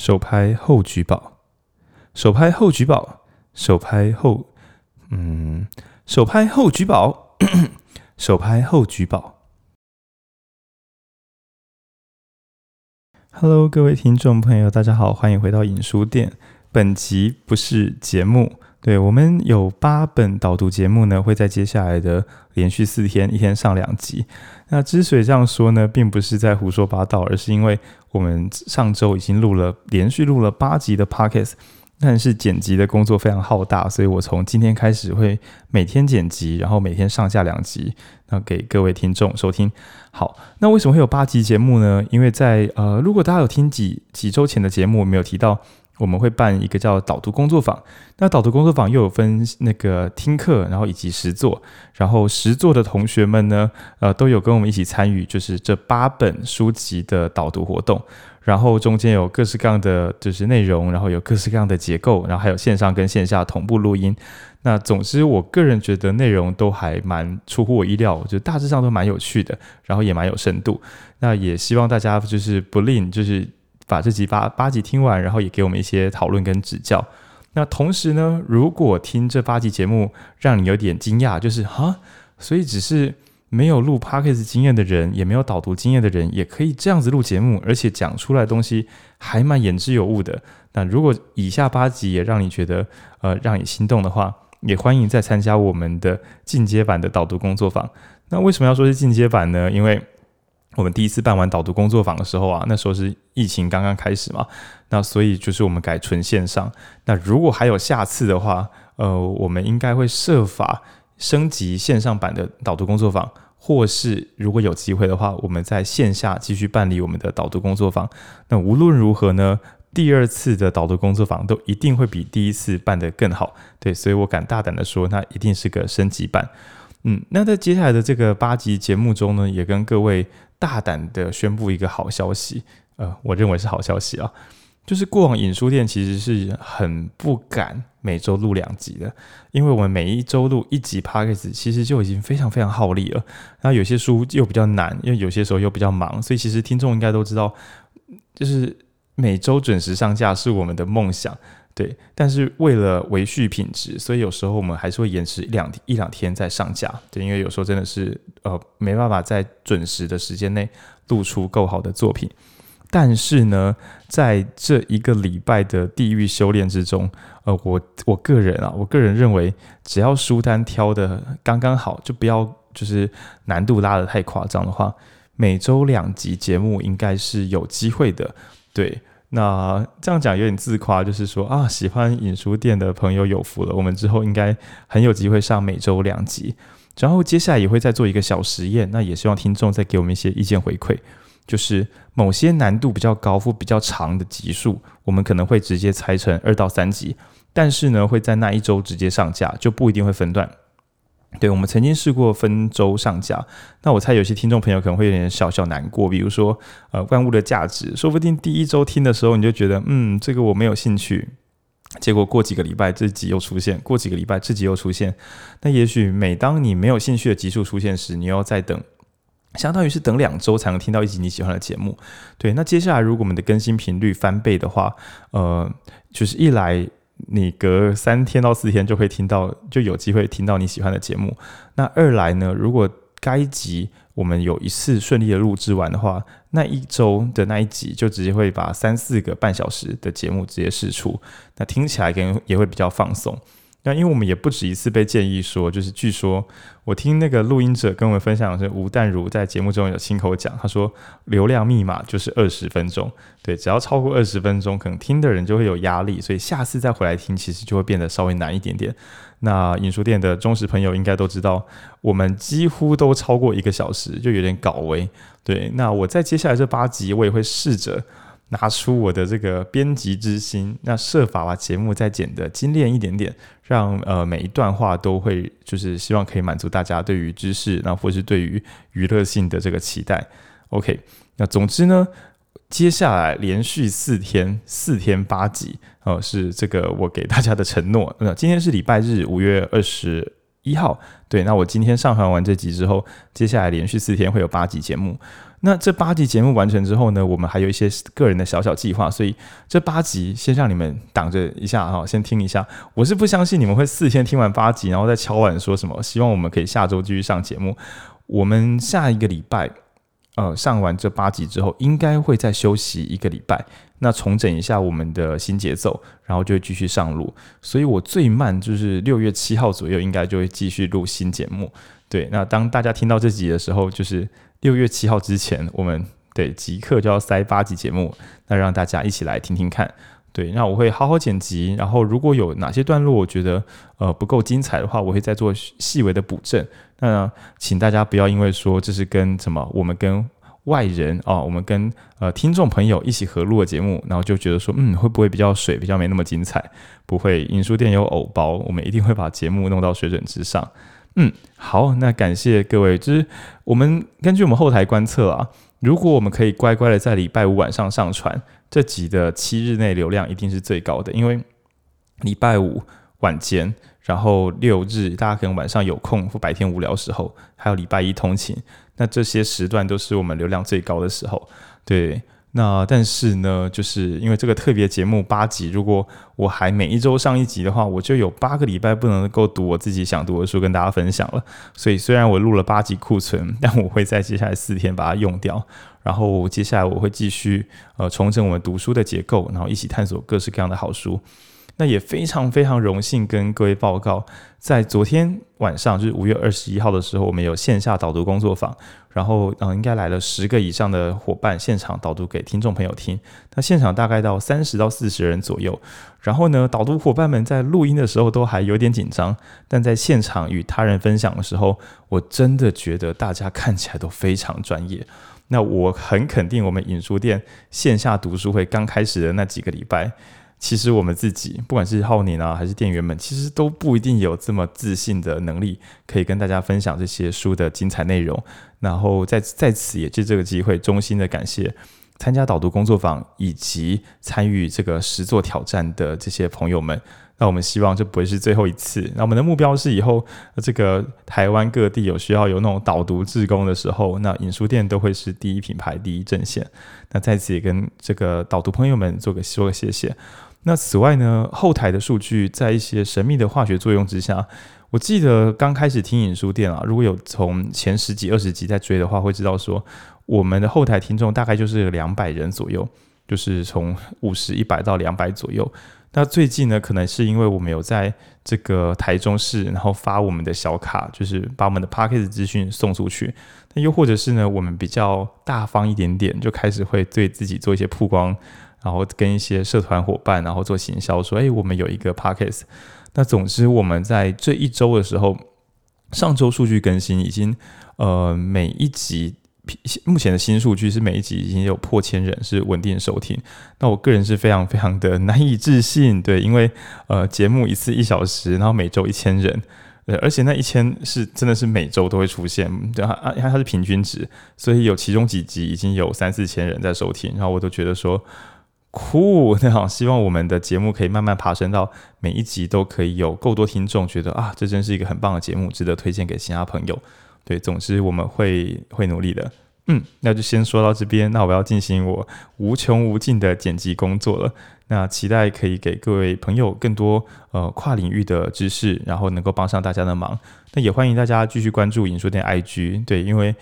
手拍后举宝，手拍后举宝，手拍后，嗯，手拍后举宝，手拍后举宝。Hello，各位听众朋友，大家好，欢迎回到影书店。本集不是节目。对，我们有八本导读节目呢，会在接下来的连续四天，一天上两集。那之所以这样说呢，并不是在胡说八道，而是因为我们上周已经录了连续录了八集的 Podcast，但是剪辑的工作非常浩大，所以我从今天开始会每天剪辑，然后每天上下两集，那给各位听众收听。好，那为什么会有八集节目呢？因为在呃，如果大家有听几几周前的节目，我没有提到。我们会办一个叫导读工作坊，那导读工作坊又有分那个听课，然后以及实作，然后实作的同学们呢，呃，都有跟我们一起参与，就是这八本书籍的导读活动，然后中间有各式各样的就是内容，然后有各式各样的结构，然后还有线上跟线下同步录音。那总之，我个人觉得内容都还蛮出乎我意料，我觉得大致上都蛮有趣的，然后也蛮有深度。那也希望大家就是不吝就是。把这集八八集听完，然后也给我们一些讨论跟指教。那同时呢，如果听这八集节目让你有点惊讶，就是哈，所以只是没有录 Podcast 经验的人，也没有导读经验的人，也可以这样子录节目，而且讲出来的东西还蛮言之有物的。那如果以下八集也让你觉得呃让你心动的话，也欢迎再参加我们的进阶版的导读工作坊。那为什么要说是进阶版呢？因为我们第一次办完导读工作坊的时候啊，那时候是疫情刚刚开始嘛，那所以就是我们改纯线上。那如果还有下次的话，呃，我们应该会设法升级线上版的导读工作坊，或是如果有机会的话，我们在线下继续办理我们的导读工作坊。那无论如何呢，第二次的导读工作坊都一定会比第一次办得更好。对，所以我敢大胆的说，那一定是个升级版。嗯，那在接下来的这个八集节目中呢，也跟各位。大胆的宣布一个好消息，呃，我认为是好消息啊，就是过往影书店其实是很不敢每周录两集的，因为我们每一周录一集 Podcast 其实就已经非常非常耗力了。那有些书又比较难，因为有些时候又比较忙，所以其实听众应该都知道，就是每周准时上架是我们的梦想。对，但是为了维续品质，所以有时候我们还是会延迟一两一两天再上架。对，因为有时候真的是呃没办法在准时的时间内录出够好的作品。但是呢，在这一个礼拜的地狱修炼之中，呃，我我个人啊，我个人认为，只要书单挑的刚刚好，就不要就是难度拉的太夸张的话，每周两集节目应该是有机会的。对。那这样讲有点自夸，就是说啊，喜欢影书店的朋友有福了，我们之后应该很有机会上每周两集，然后接下来也会再做一个小实验，那也希望听众再给我们一些意见回馈，就是某些难度比较高或比较长的集数，我们可能会直接拆成二到三集，但是呢，会在那一周直接上架，就不一定会分段。对，我们曾经试过分周上架，那我猜有些听众朋友可能会有点小小难过，比如说，呃，万物的价值，说不定第一周听的时候你就觉得，嗯，这个我没有兴趣，结果过几个礼拜这集又出现，过几个礼拜这集又出现，那也许每当你没有兴趣的集数出现时，你要再等，相当于是等两周才能听到一集你喜欢的节目。对，那接下来如果我们的更新频率翻倍的话，呃，就是一来。你隔三天到四天就会听到，就有机会听到你喜欢的节目。那二来呢，如果该集我们有一次顺利的录制完的话，那一周的那一集就直接会把三四个半小时的节目直接释出，那听起来跟也会比较放松。那因为我们也不止一次被建议说，就是据说我听那个录音者跟我们分享的是吴淡如在节目中有亲口讲，他说流量密码就是二十分钟，对，只要超过二十分钟，可能听的人就会有压力，所以下次再回来听，其实就会变得稍微难一点点。那影书店的忠实朋友应该都知道，我们几乎都超过一个小时，就有点搞为。对，那我在接下来这八集，我也会试着。拿出我的这个编辑之心，那设法把节目再剪得精炼一点点，让呃每一段话都会就是希望可以满足大家对于知识，那或是对于娱乐性的这个期待。OK，那总之呢，接下来连续四天四天八集哦、呃，是这个我给大家的承诺。那今天是礼拜日，五月二十一号，对，那我今天上传完这集之后，接下来连续四天会有八集节目。那这八集节目完成之后呢，我们还有一些个人的小小计划，所以这八集先让你们挡着一下哈，先听一下。我是不相信你们会四天听完八集，然后再敲碗说什么，希望我们可以下周继续上节目。我们下一个礼拜，呃，上完这八集之后，应该会再休息一个礼拜，那重整一下我们的新节奏，然后就继续上路。所以我最慢就是六月七号左右，应该就会继续录新节目。对，那当大家听到这集的时候，就是。六月七号之前，我们对即刻就要塞八集节目，那让大家一起来听听看。对，那我会好好剪辑，然后如果有哪些段落我觉得呃不够精彩的话，我会再做细微的补正。那请大家不要因为说这是跟什么我们跟外人啊、哦，我们跟呃听众朋友一起合录的节目，然后就觉得说嗯会不会比较水，比较没那么精彩？不会，影书店有偶包，我们一定会把节目弄到水准之上。嗯，好，那感谢各位。就是我们根据我们后台观测啊，如果我们可以乖乖的在礼拜五晚上上传这集的七日内流量一定是最高的，因为礼拜五晚间，然后六日大家可能晚上有空或白天无聊时候，还有礼拜一通勤，那这些时段都是我们流量最高的时候，对。那但是呢，就是因为这个特别节目八集，如果我还每一周上一集的话，我就有八个礼拜不能够读我自己想读的书跟大家分享了。所以虽然我录了八集库存，但我会在接下来四天把它用掉。然后接下来我会继续呃重整我们读书的结构，然后一起探索各式各样的好书。那也非常非常荣幸跟各位报告，在昨天晚上，就是五月二十一号的时候，我们有线下导读工作坊，然后嗯，应该来了十个以上的伙伴现场导读给听众朋友听。那现场大概到三十到四十人左右，然后呢，导读伙伴们在录音的时候都还有点紧张，但在现场与他人分享的时候，我真的觉得大家看起来都非常专业。那我很肯定，我们影书店线下读书会刚开始的那几个礼拜。其实我们自己，不管是浩宁啊，还是店员们，其实都不一定有这么自信的能力，可以跟大家分享这些书的精彩内容。然后在在此也借这个机会，衷心的感谢参加导读工作坊以及参与这个实作挑战的这些朋友们。那我们希望这不会是最后一次。那我们的目标是以后这个台湾各地有需要有那种导读志工的时候，那影书店都会是第一品牌、第一阵线。那在此也跟这个导读朋友们做个说个谢谢。那此外呢，后台的数据在一些神秘的化学作用之下，我记得刚开始听影书店啊，如果有从前十几、二十集在追的话，会知道说我们的后台听众大概就是两百人左右，就是从五十、一百到两百左右。那最近呢，可能是因为我们有在这个台中市，然后发我们的小卡，就是把我们的 Podcast 资讯送出去。那又或者是呢，我们比较大方一点点，就开始会对自己做一些曝光。然后跟一些社团伙伴，然后做行销，说：“哎，我们有一个 podcast。那总之，我们在这一周的时候，上周数据更新已经，呃，每一集目前的新数据是每一集已经有破千人是稳定收听。那我个人是非常非常的难以置信，对，因为呃，节目一次一小时，然后每周一千人，呃，而且那一千是真的是每周都会出现，对啊，因为它是平均值，所以有其中几集已经有三四千人在收听，然后我都觉得说。”酷，那好，希望我们的节目可以慢慢爬升到每一集都可以有够多听众，觉得啊，这真是一个很棒的节目，值得推荐给其他朋友。对，总之我们会会努力的。嗯，那就先说到这边，那我要进行我无穷无尽的剪辑工作了。那期待可以给各位朋友更多呃跨领域的知识，然后能够帮上大家的忙。那也欢迎大家继续关注影书店 IG，对，因为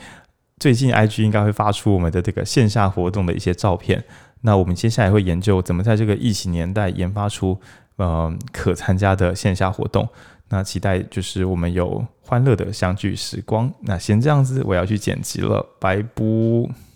最近 IG 应该会发出我们的这个线下活动的一些照片。那我们接下来会研究怎么在这个疫情年代研发出呃可参加的线下活动。那期待就是我们有欢乐的相聚时光。那先这样子，我要去剪辑了，拜拜。